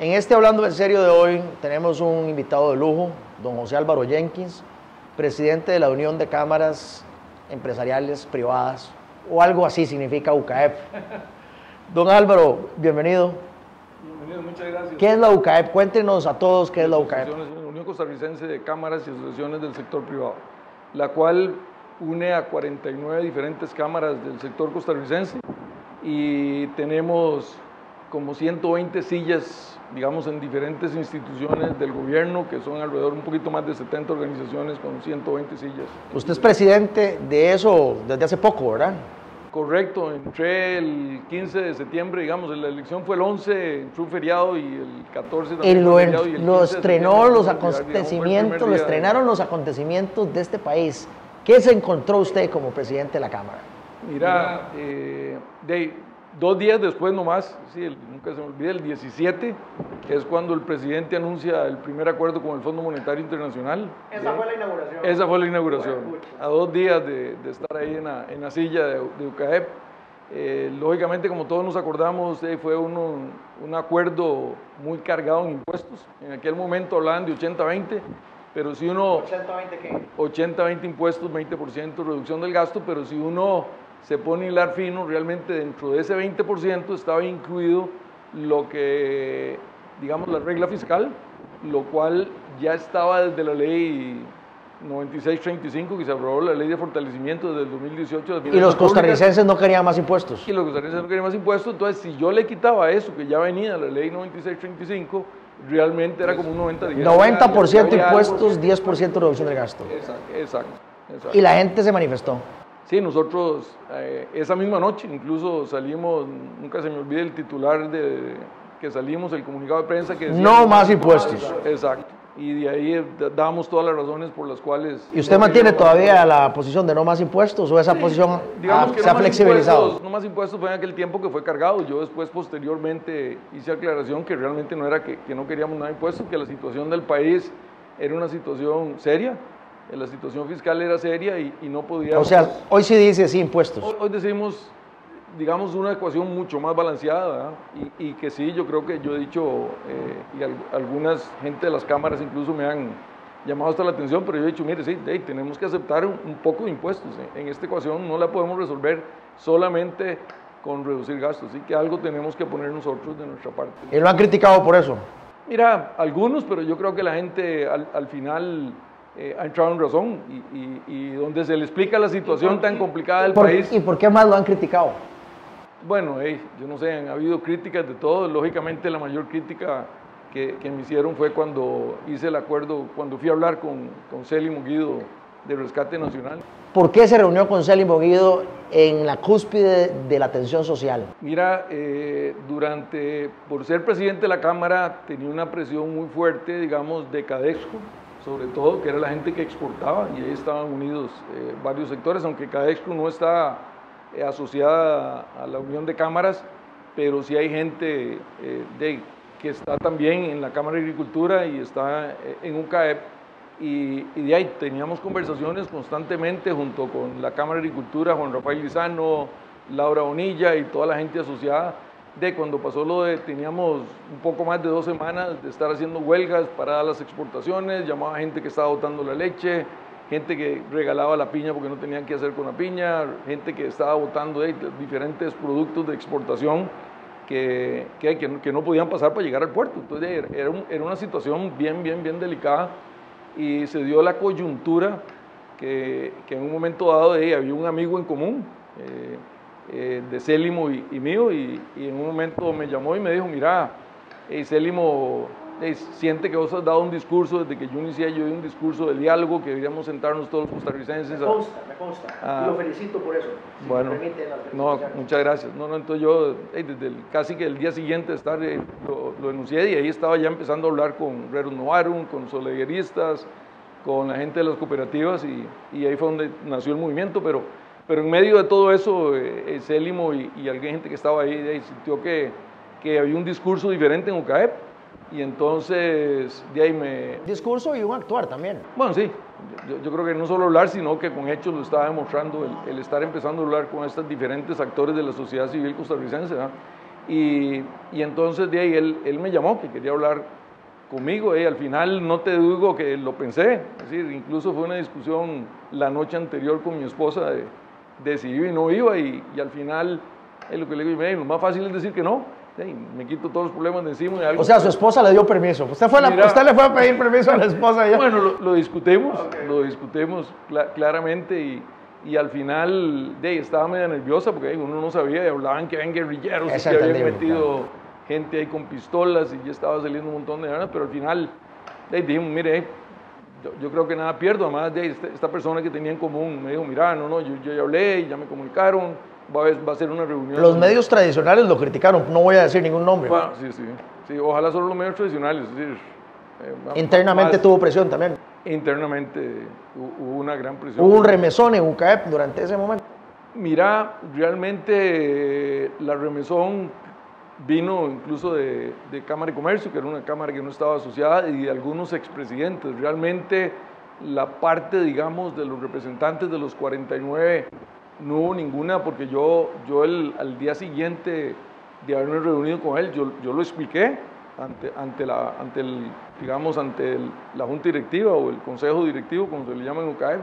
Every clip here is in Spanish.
En este Hablando en Serio de hoy tenemos un invitado de lujo, don José Álvaro Jenkins, presidente de la Unión de Cámaras Empresariales Privadas, o algo así significa UCAEP. Don Álvaro, bienvenido. Bienvenido, muchas gracias. ¿Qué es la UCAEP? Cuéntenos a todos qué es la UCAEP. Unión Costarricense de Cámaras y Asociaciones del Sector Privado, la cual une a 49 diferentes cámaras del sector costarricense y tenemos como 120 sillas, digamos, en diferentes instituciones del gobierno, que son alrededor un poquito más de 70 organizaciones con 120 sillas. Usted es presidente de eso desde hace poco, ¿verdad? Correcto, entré el 15 de septiembre, digamos, la elección fue el 11, entró un feriado y el 14 también. Y lo, fue feriado, y el lo 15 de estrenó septiembre los fue digamos, fue el acontecimientos, lo estrenaron los acontecimientos de este país. ¿Qué se encontró usted como presidente de la Cámara? Mira, eh, de, dos días después nomás, sí, el- nunca se me olvida, el 17, que es cuando el presidente anuncia el primer acuerdo con el Fondo Monetario Internacional. ¿sí? la inauguración. Esa fue la inauguración. A dos días de, de estar ahí en la, en la silla de, de UCAEP. Eh, lógicamente, como todos nos acordamos, eh, fue uno- un acuerdo muy cargado en impuestos. En aquel momento hablaban de 80-20, pero si uno... 80-20 impuestos, 20% reducción del gasto, pero si uno se pone hilar fino, realmente dentro de ese 20% estaba incluido lo que, digamos, la regla fiscal, lo cual ya estaba desde la ley 9635, que se aprobó la ley de fortalecimiento desde el 2018. de Y los costarricenses no querían más impuestos. Y los costarricenses no querían más impuestos, entonces si yo le quitaba eso, que ya venía la ley 9635, realmente era como un 90-10. 90% Ya- ya- impuestos, 10% reducción del gasto. Exacto, exacto. exacto. Y la gente se manifestó. Sí, nosotros eh, esa misma noche incluso salimos, nunca se me olvide el titular de que salimos, el comunicado de prensa que decía... No más impuestos. Exacto. Y de ahí eh, damos todas las razones por las cuales... ¿Y usted mantiene todavía la posición de no más impuestos o esa posición Digamos que se ha flexibilizado? no más impuestos fue en aquel tiempo que fue cargado. Yo después, posteriormente, hice aclaración que realmente no era que, que no queríamos nada de impuestos, que la situación del país era una situación seria, la situación fiscal era seria y, y no podíamos... O sea, hoy sí dice sí impuestos. Hoy, hoy decimos, digamos, una ecuación mucho más balanceada y, y que sí, yo creo que yo he dicho, eh, y al- algunas gente de las cámaras incluso me han llamado hasta la atención, pero yo he dicho, mire, sí, hey, tenemos que aceptar un, un poco de impuestos. En, en esta ecuación no la podemos resolver solamente con reducir gastos, así que algo tenemos que poner nosotros de nuestra parte. Y lo han criticado por eso. Mira, algunos, pero yo creo que la gente al, al final eh, ha entrado en razón y, y- y donde se le explica la situación tan complicada del ¿Por- país. ¿Y por qué más lo han criticado? Bueno, hey, yo no sé, han habido críticas de todo. Lógicamente la mayor crítica que, que me hicieron fue cuando hice el acuerdo, cuando fui a hablar con, con Célimo Guido de Rescate Nacional. ¿Por qué se reunió con Célimo Guido en la cúspide de la atención social? Mira, eh, durante, por ser presidente de la Cámara, tenía una presión muy fuerte, digamos, de Cadexco, sobre todo, que era la gente que exportaba, y ahí estaban unidos eh, varios sectores, aunque Cadexco no está eh, asociada a la Unión de Cámaras, pero sí hay gente eh, que está también en la Cámara de Agricultura y está en UCAEP, y, y de ahí teníamos conversaciones constantemente junto con la Cámara de Agricultura, Juan Rafael Lizano, Laura Bonilla y toda la gente asociada, de cuando pasó lo de, teníamos un poco más de dos semanas de estar haciendo huelgas para las exportaciones, llamaba gente que estaba botando la leche, gente que regalaba la piña porque no tenían qué hacer con la piña, gente que estaba botando eh, diferentes productos de exportación que, que, que no- podían pasar para llegar al puerto. Entonces era, era un- era una situación bien, bien, bien delicada y se dio la coyuntura que, que en un momento dado eh, había un amigo en común eh, eh, de Célimo y, y mío y, y en un momento me llamó y me dijo, mira, hey, Célimo eh, siente que vos has dado un discurso, desde que yo inicié yo di un discurso de diálogo, que deberíamos sentarnos todos los costarricenses. a- me consta. Ah. y lo felicito por eso. si me bueno, permiten no, muchas gracias. No, no, entonces yo eh, desde el- casi que el día siguiente de estar, eh, lo, lo enuncié y ahí estaba ya empezando a hablar con Rerum Novarum, con solidaristas, con la gente de las cooperativas y, y ahí fue donde nació el movimiento, pero, pero en medio de todo eso, eh, Célimo y, y alguna gente que estaba ahí, de ahí sintió que, que había un discurso diferente en UCAEP y entonces de ahí me, Discurso y un actuar también. bueno, sí, yo, yo creo que no solo hablar, sino que con hechos lo estaba demostrando el, el estar empezando a hablar con estos diferentes actores de la sociedad civil costarricense. ¿verdad? Y, y entonces de ahí él, él, me llamó, que quería hablar conmigo, y al final no te digo que lo pensé, es decir, incluso fue una discusión la noche anterior con mi esposa de, de si iba y no iba, y, y al final lo que le digo, lo más fácil es decir que no, me quito todos los problemas de encima. Y algo o sea, su esposa le dio permiso. Usted, fue la, usted le fue a pedir permiso a la esposa. Ya. Bueno, lo, discutimos, lo discutimos claramente y, y, al final de, estaba medio nerviosa porque uno no sabía y hablaban que habían guerrilleros y que habían metido gente ahí con pistolas y ya estaba saliendo un montón de ganas, pero al final de, dijimos, mire, yo, creo que nada pierdo, además de esta, persona que tenía en común me dijo, mira, no, no, yo, yo ya hablé ya me comunicaron va a, ser una reunión. Los medios tradicionales lo criticaron, no voy a decir ningún nombre. sí, sí, sí, ojalá solo los medios tradicionales. Eh, Internamente tuvo presión también. Internamente hubo una gran presión. Hubo un remesón en UCAEP durante ese momento. Mira, realmente la remesón vino incluso de, de, Cámara de Comercio, que era una cámara que no estaba asociada, y de algunos expresidentes. Realmente la parte, digamos, de los representantes de los 49 no hubo ninguna porque yo, yo el, al día siguiente de haberme reunido con él, yo, yo lo expliqué ante, ante, la, ante, el, digamos, ante la junta directiva o el consejo directivo, como se le llama en UCAE,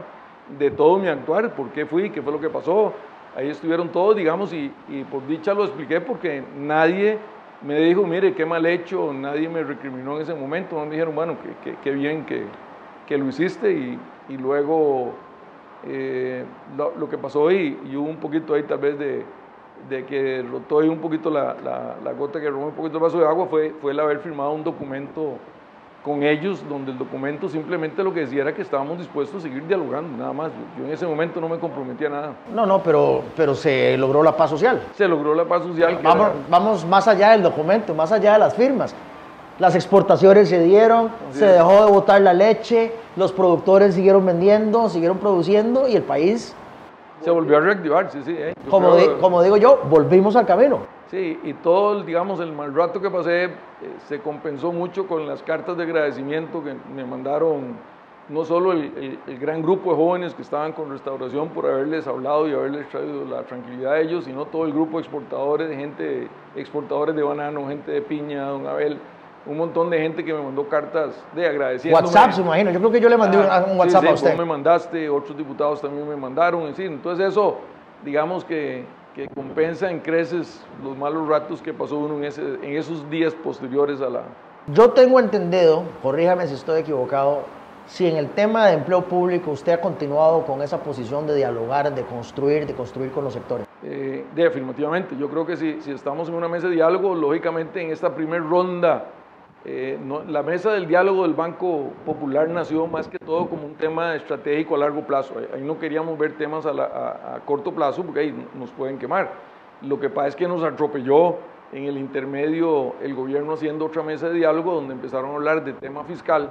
de todo mi actuar, por qué fui, qué fue lo que pasó. Ahí estuvieron todos, digamos, y, por dicha lo expliqué porque nadie me dijo, mire, qué mal hecho, nadie me recriminó en ese momento, me dijeron, bueno, qué, bien que, lo hiciste y, luego eh, lo, que pasó hoy, y hubo un poquito ahí tal vez de, que rotó ahí un poquito la, la, gota que robó un poquito el vaso de agua, fue, fue el haber firmado un documento con ellos, donde el documento simplemente lo que decía era que estábamos dispuestos a seguir dialogando, nada más. Yo, en ese momento no me comprometía a nada. No, no, pero, pero se logró la paz social. Se logró la paz social. Vamos, vamos más allá del documento, más allá de las firmas. Las exportaciones se dieron, se dejó de botar la leche, los productores siguieron vendiendo, siguieron produciendo y el país... Se volvió a reactivar, sí, sí. Eh. Como, como digo yo, volvimos al camino. Sí, y todo, digamos, el mal rato que pasé se compensó mucho con las cartas de agradecimiento que me mandaron no solo el, el, gran grupo de jóvenes que estaban con restauración por haberles hablado y haberles traído la tranquilidad a ellos, sino todo el grupo de exportadores, de gente, exportadores de banano, gente de piña, don Abel, un montón de gente que me mandó cartas de agradecimiento. WhatsApp, se imagino. Yo creo que yo le mandé ah, un WhatsApp a usted. me mandaste, otros diputados también me mandaron. En entonces eso, digamos que, que, compensa en creces los malos ratos que pasó uno en, ese, en esos días posteriores a la... Yo tengo entendido, corríjame si estoy equivocado, si en el tema de empleo público usted ha continuado con esa posición de dialogar, de construir, de construir con los sectores. Eh, definitivamente, yo creo que si, si estamos en una mesa de diálogo, lógicamente en esta primera ronda eh, la mesa del diálogo del Banco Popular nació más que todo como un tema estratégico a largo plazo. Ahí no queríamos ver temas a, corto plazo porque ahí nos pueden quemar. Lo que pasa es que nos atropelló en el intermedio el gobierno haciendo otra mesa de diálogo donde empezaron a hablar de tema fiscal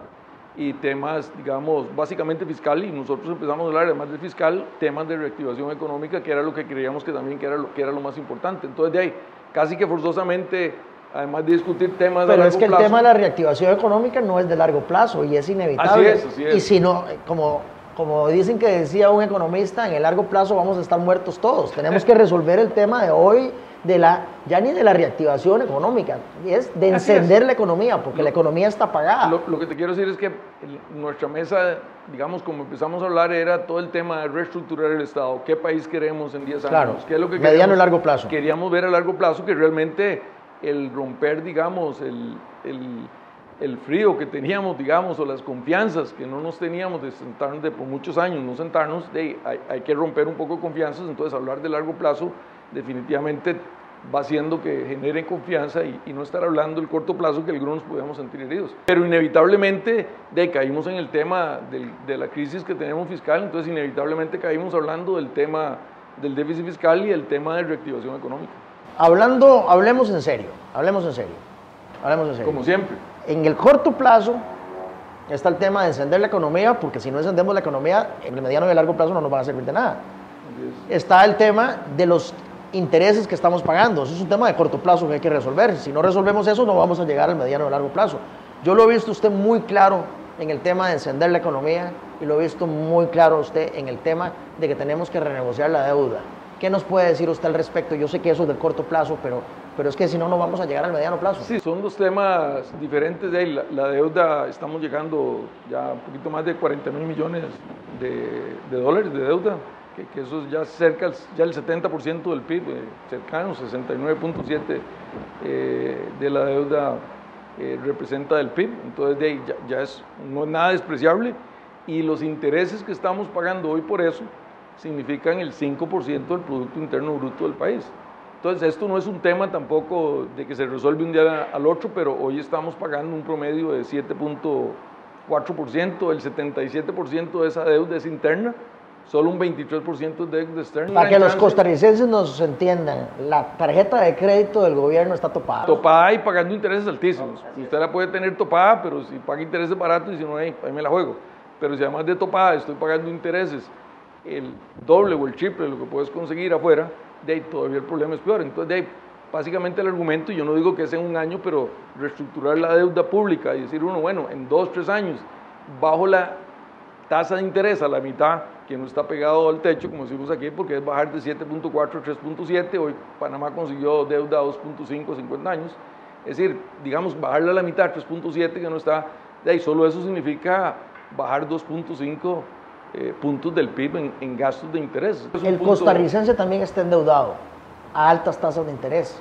y temas, digamos, básicamente fiscal y nosotros empezamos a hablar además del fiscal, temas de reactivación económica que era lo que creíamos que también que era lo, que era lo más importante. Entonces de ahí, casi que forzosamente además de discutir temas de largo plazo. Pero es que el tema de la reactivación económica no es de largo plazo y es inevitable. Así es, así es. Y si no, como, como dicen que decía un economista, en el largo plazo vamos a estar muertos todos. Tenemos que resolver el tema de hoy, de la, ya ni de la reactivación económica, es de encender la economía, porque la economía está apagada. Lo, que te quiero decir es que nuestra mesa, digamos, como empezamos a hablar, era todo el tema de reestructurar el Estado, qué país queremos en 10 años, claro, qué es lo que mediano y largo plazo. Queríamos ver a largo plazo que realmente el romper, digamos, el, el, frío que teníamos, digamos, o las confianzas que no nos teníamos de sentarnos de por muchos años, no sentarnos, hay, que romper un poco de confianzas, entonces hablar de largo plazo definitivamente va haciendo que genere confianza y, no estar hablando del corto plazo que algunos podemos sentir heridos. Pero inevitablemente de, caímos en el tema de la crisis que tenemos fiscal, entonces inevitablemente caímos hablando del tema del déficit fiscal y el tema de reactivación económica. Hablando, hablemos en serio, hablemos en serio, hablemos en serio. Como siempre. En el corto plazo está el tema de encender la economía, porque si no encendemos la economía, en el mediano y el largo plazo no nos va a servir de nada. Está el tema de los intereses que estamos pagando. Eso es un tema de corto plazo que hay que resolver. Si no resolvemos eso, no vamos a llegar al mediano y largo plazo. Yo lo he visto usted muy claro en el tema de encender la economía y lo he visto muy claro usted en el tema de que tenemos que renegociar la deuda ¿Qué nos puede decir usted al respecto? Yo sé que eso es del corto plazo, pero, pero es que si no, no vamos a llegar al mediano plazo. Sí, son dos temas diferentes. De ahí. La, deuda, estamos llegando ya un poquito más de 40 mil millones de, dólares de deuda, que, eso es ya cerca, ya el 70% del PIB, eh, cercano, 69.7 eh, de la deuda eh, representa del PIB. Entonces, de ahí ya, ya es, no es nada despreciable. Y los intereses que estamos pagando hoy por eso, significan el 5% del Producto Interno Bruto del país. Entonces, esto no es un tema tampoco de que se resuelve un día al otro, pero hoy estamos pagando un promedio de 7.4%, el 77% de esa deuda es interna, solo un 23% es deuda externa. Para que los costarricenses nos entiendan, la tarjeta de crédito del gobierno está topada. Topada y pagando intereses altísimos. Usted la puede tener topada, pero si paga intereses baratos y si no, ahí, ahí me la juego. Pero si además de topada estoy pagando intereses el doble o el triple de lo que puedes conseguir afuera, de ahí todavía el problema es peor. Entonces, de ahí, básicamente el argumento, yo no digo que sea en un año, pero reestructurar la deuda pública y decir uno, bueno, en dos, tres años, bajo la tasa de interés a la mitad, que no está pegado al techo, como decimos aquí, porque es bajar de 7.4 a 3.7, hoy Panamá consiguió deuda 2.5 50 años, es decir, digamos, bajarla a la mitad, 3.7, que no está, de ahí solo eso significa bajar 2.5 eh, puntos del PIB en, gastos de interés. El costarricense también está endeudado a altas tasas de interés.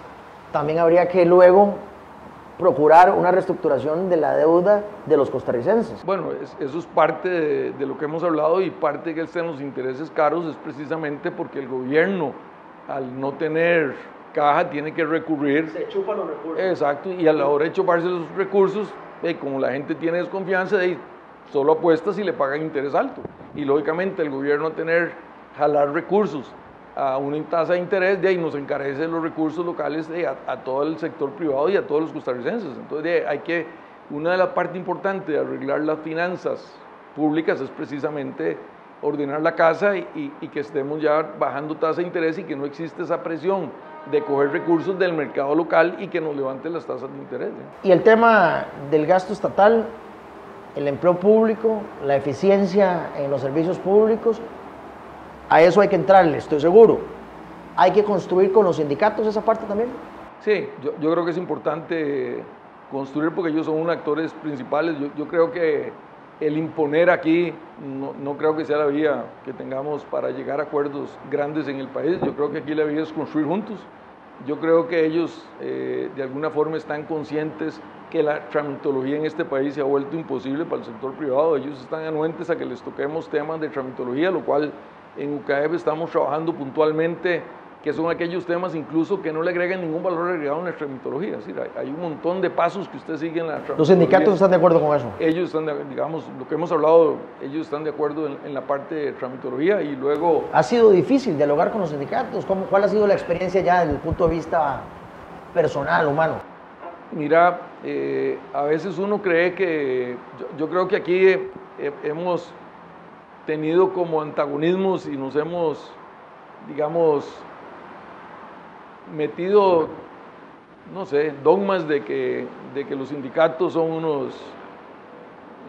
También habría que luego procurar una reestructuración de la deuda de los costarricenses. Bueno, eso es parte de, lo que hemos hablado y parte de que estén los intereses caros es precisamente porque el gobierno, al no tener caja, tiene que recurrir. Se chupa los recursos. Exacto, y a la hora de chuparse los recursos, como la gente tiene desconfianza, de solo apuesta si le pagan interés alto. Y lógicamente el gobierno tener, jalar recursos a una tasa de interés, de ahí nos encarece los recursos locales de, a, todo el sector privado y a todos los costarricenses. Entonces hay que, una de las partes importantes de arreglar las finanzas públicas es precisamente ordenar la casa y, que estemos ya bajando tasa de interés y que no existe esa presión de coger recursos del mercado local y que nos levante las tasas de interés. Y el tema del gasto estatal, el empleo público, la eficiencia en los servicios públicos, a eso hay que entrarle, estoy seguro. Hay que construir con los sindicatos esa parte también. Sí, yo, creo que es importante construir porque ellos son unos actores principales. Yo, creo que el imponer aquí no, creo que sea la vía que tengamos para llegar a acuerdos grandes en el país. Yo creo que aquí la vía es construir juntos. Yo creo que ellos eh, de alguna forma están conscientes que la tramitología en este país se ha vuelto imposible para el sector privado. Ellos están anuentes a que les toquemos temas de tramitología, lo cual en UCAEP estamos trabajando puntualmente, que son aquellos temas incluso que no le agregan ningún valor agregado en la tramitología. Es decir, hay, un montón de pasos que usted sigue en la tramitología. ¿Los sindicatos están de acuerdo con eso? Ellos están, digamos, lo que hemos hablado, ellos están de acuerdo en, la parte de tramitología y luego... ¿Ha sido difícil dialogar con los sindicatos? ¿Cómo, ¿Cuál ha sido la experiencia ya desde el punto de vista personal, humano? Mira, eh, a veces uno cree que, yo, creo que aquí hemos tenido como antagonismos y nos hemos, digamos, metido, no sé, dogmas de que, de que los sindicatos son unos,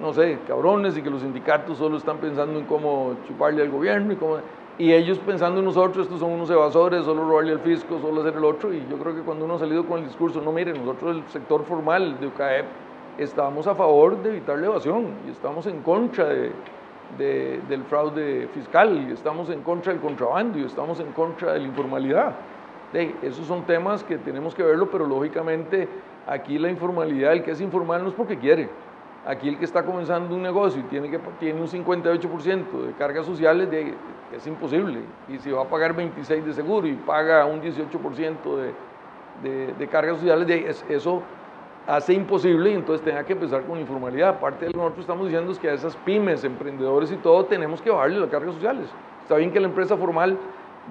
no sé, cabrones y que los sindicatos solo están pensando en cómo chuparle al gobierno y cómo y ellos pensando en nosotros, estos son unos evasores, solo robarle al fisco, solo hacer el otro, y yo creo que cuando uno ha salido con el discurso, no miren, nosotros el sector formal de UCAEP estamos a favor de evitar la evasión y estamos en contra de, del fraude fiscal y estamos en contra del contrabando y estamos en contra de la informalidad. Esos son temas que tenemos que verlo, pero lógicamente aquí la informalidad, el que es informal no es porque quiere, Aquí el que está comenzando un negocio y tiene, que, tiene un 58% de cargas sociales, es imposible. Y si va a pagar 26% de seguro y paga un 18% de, de, cargas sociales, de, eso hace imposible y entonces tenga que empezar con informalidad. Aparte de lo que nosotros estamos diciendo es que a esas pymes, emprendedores y todo, tenemos que bajarle las cargas sociales. Está bien que la empresa formal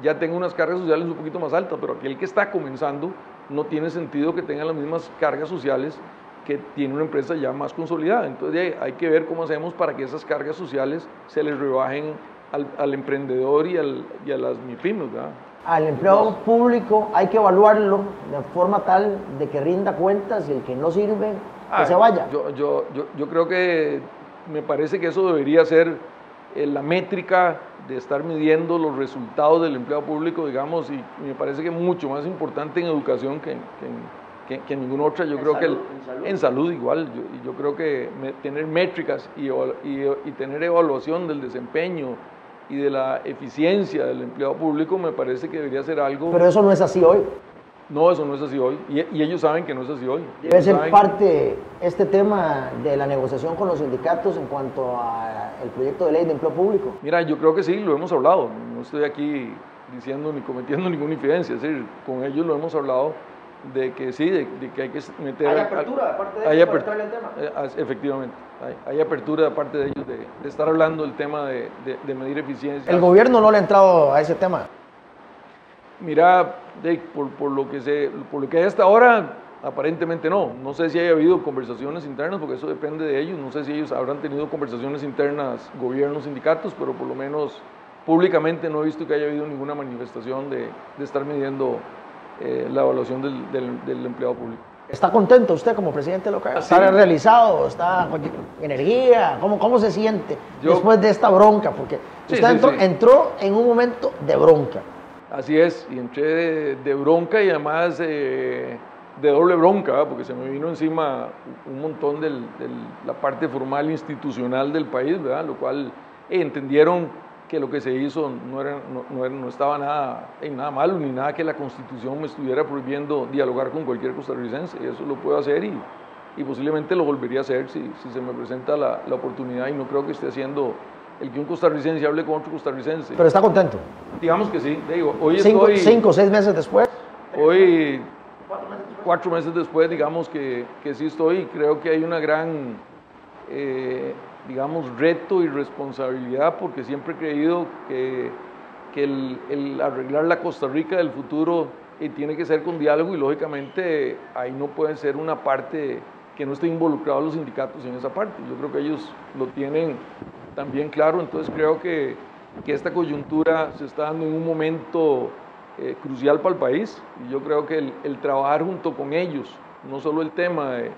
ya tenga unas cargas sociales un poquito más altas, pero aquel que está comenzando no tiene sentido que tenga las mismas cargas sociales que tiene una empresa ya más consolidada. Entonces hay que ver cómo hacemos para que esas cargas sociales se les rebajen al, emprendedor y, al, y, a las MIPIMES. Al empleo público hay que evaluarlo de forma tal de que rinda cuentas y el que no sirve, que se vaya. Yo, yo, yo, yo, creo que me parece que eso debería ser eh, la métrica de estar midiendo los resultados del empleado público, digamos, y, me parece que es mucho más importante en educación que, que, que, en ninguna otra. Yo creo que en, salud. igual, yo, yo creo que tener métricas y, y, y tener evaluación del desempeño y de la eficiencia del empleado público me parece que debería ser algo... Pero eso no es así hoy. No, eso no es así hoy. Y, ellos saben que no es así hoy. Debe ser parte este tema de la negociación con los sindicatos en cuanto al proyecto de ley de empleo público. Mira, yo creo que sí, lo hemos hablado. No estoy aquí diciendo ni cometiendo ninguna infidencia. Es decir, con ellos lo hemos hablado de que sí, de, que hay que meter... Hay apertura de parte de ellos para el tema. Eh, efectivamente, hay, apertura de parte de ellos de, estar hablando del tema de, de, medir eficiencia. ¿El gobierno no le ha entrado a ese tema? Mira, por, por, lo que se, por lo que hay hasta ahora, aparentemente no. No sé si haya habido conversaciones internas, porque eso depende de ellos. No sé si ellos habrán tenido conversaciones internas, gobiernos, sindicatos, pero por lo menos públicamente no he visto que haya habido ninguna manifestación de, de estar midiendo eh, la evaluación del, del, empleado público. ¿Está contento usted como presidente local? ¿Está realizado? ¿Está con energía? ¿Cómo, cómo se siente después de esta bronca? Porque usted entró, entró en un momento de bronca. Así es, y entré de, bronca y además eh, de doble bronca, porque se me vino encima un montón de la parte formal institucional del país, ¿verdad? lo cual entendieron que lo que se hizo no, era, no, no, estaba nada, en nada malo, ni nada que la Constitución me estuviera prohibiendo dialogar con cualquier costarricense, y eso lo puedo hacer y, y posiblemente lo volvería a hacer si, si se me presenta la, la oportunidad y no creo que esté haciendo el que un costarricense hable con otro costarricense. Pero está contento. Digamos que sí. Digo, hoy cinco, cinco o seis meses después. Hoy, cuatro meses después, digamos que, que sí estoy. Creo que hay una gran, eh, digamos, reto y responsabilidad porque siempre he creído que, que el, el, arreglar la Costa Rica del futuro eh, tiene que ser con diálogo y lógicamente ahí no puede ser una parte que no esté involucrados los sindicatos en esa parte. Yo creo que ellos lo tienen también claro, entonces creo que, que esta coyuntura se está dando en un momento eh, crucial para el país y yo creo que el, trabajar junto con ellos, no solo el tema de,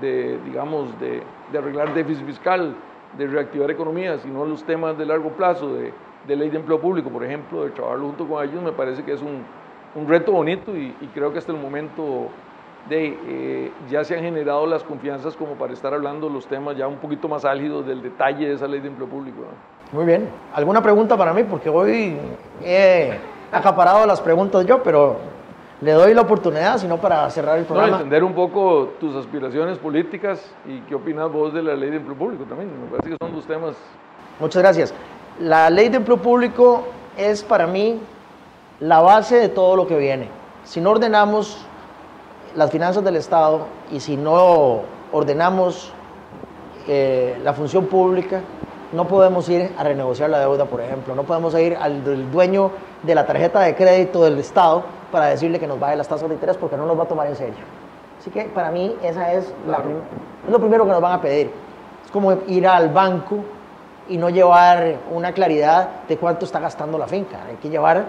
de digamos, de, de, arreglar déficit fiscal, de reactivar economía, sino los temas de largo plazo, de, de ley de empleo público, por ejemplo, de trabajar junto con ellos, me parece que es un, un reto bonito y, y creo que hasta el momento de, eh, ya se han generado las confianzas como para estar hablando los temas ya un poquito más álgidos del detalle de esa ley de empleo público. Muy bien. ¿Alguna pregunta para mí? Porque hoy he acaparado las preguntas yo, pero le doy la oportunidad, sino para cerrar el programa. No, entender un poco tus aspiraciones políticas y qué opinas vos de la ley de empleo público también. Me parece que son dos temas. Muchas gracias. La ley de empleo público es para mí la base de todo lo que viene. Si no ordenamos las finanzas del Estado y si no ordenamos eh, la función pública, no podemos ir a renegociar la deuda, por ejemplo, no podemos ir al dueño de la tarjeta de crédito del Estado para decirle que nos baje las tasas de interés porque no nos va a tomar en serio. Así que para mí esa es, es lo primero que nos van a pedir. Es como ir al banco y no llevar una claridad de cuánto está gastando la finca. Hay que llevar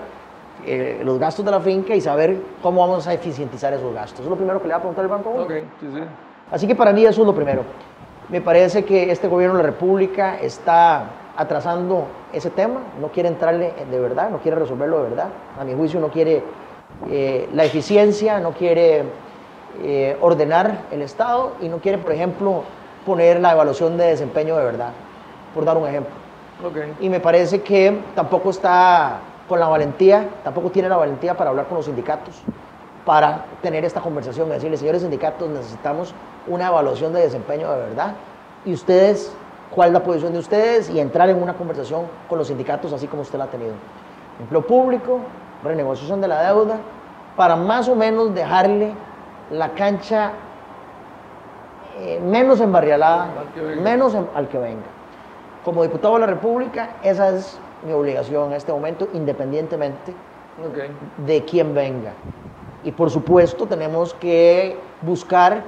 eh, los gastos de la finca y saber cómo vamos a eficientizar esos gastos. es lo primero que le va a preguntar el banco. Okay, sí, sí. Así que para mí eso es lo primero. Me parece que este gobierno de la República está atrasando ese tema, no quiere entrarle de verdad, no quiere resolverlo de verdad. A mi juicio no quiere eh, la eficiencia, no quiere eh, ordenar el Estado y no quiere, por ejemplo, poner la evaluación de desempeño de verdad, por dar un ejemplo. Okay. Y me parece que tampoco está con la valentía, tampoco tiene la valentía para hablar con los sindicatos, para tener esta conversación y decirles, señores sindicatos, necesitamos una evaluación de desempeño de verdad. Y ustedes, ¿cuál es la posición de ustedes? Y entrar en una conversación con los sindicatos así como usted la ha tenido. Empleo público, renegociación de la deuda, para más o menos dejarle la cancha eh, menos embarrialada, menos al que venga. Como diputado de la República, esa es mi obligación en este momento, independientemente de quién venga. Y por supuesto tenemos que buscar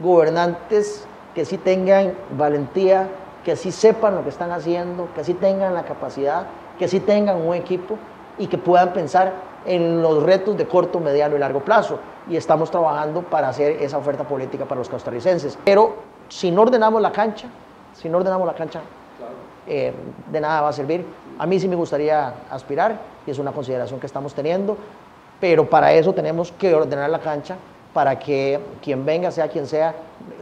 gobernantes que sí tengan valentía, que sí sepan lo que están haciendo, que sí tengan la capacidad, que sí tengan un equipo y que puedan pensar en los retos de corto, mediano y largo plazo. Y estamos trabajando para hacer esa oferta política para los costarricenses. Pero si no ordenamos la cancha, si no ordenamos la cancha, eh, de nada va a servir. A mí sí me gustaría aspirar y es una consideración que estamos teniendo, pero para eso tenemos que ordenar la cancha para que quien venga, sea quien sea,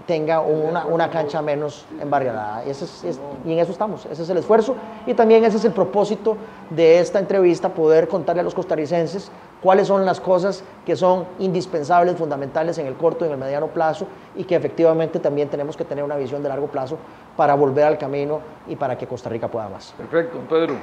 tenga una, cancha menos embarriada. Ese es, y en eso estamos, ese es el esfuerzo y también ese es el propósito de esta entrevista, poder contarle a los costarricenses cuáles son las cosas que son indispensables, fundamentales en el corto y en el mediano plazo y que efectivamente también tenemos que tener una visión de largo plazo para volver al camino y para que Costa Rica pueda más. Perfecto, Pedro.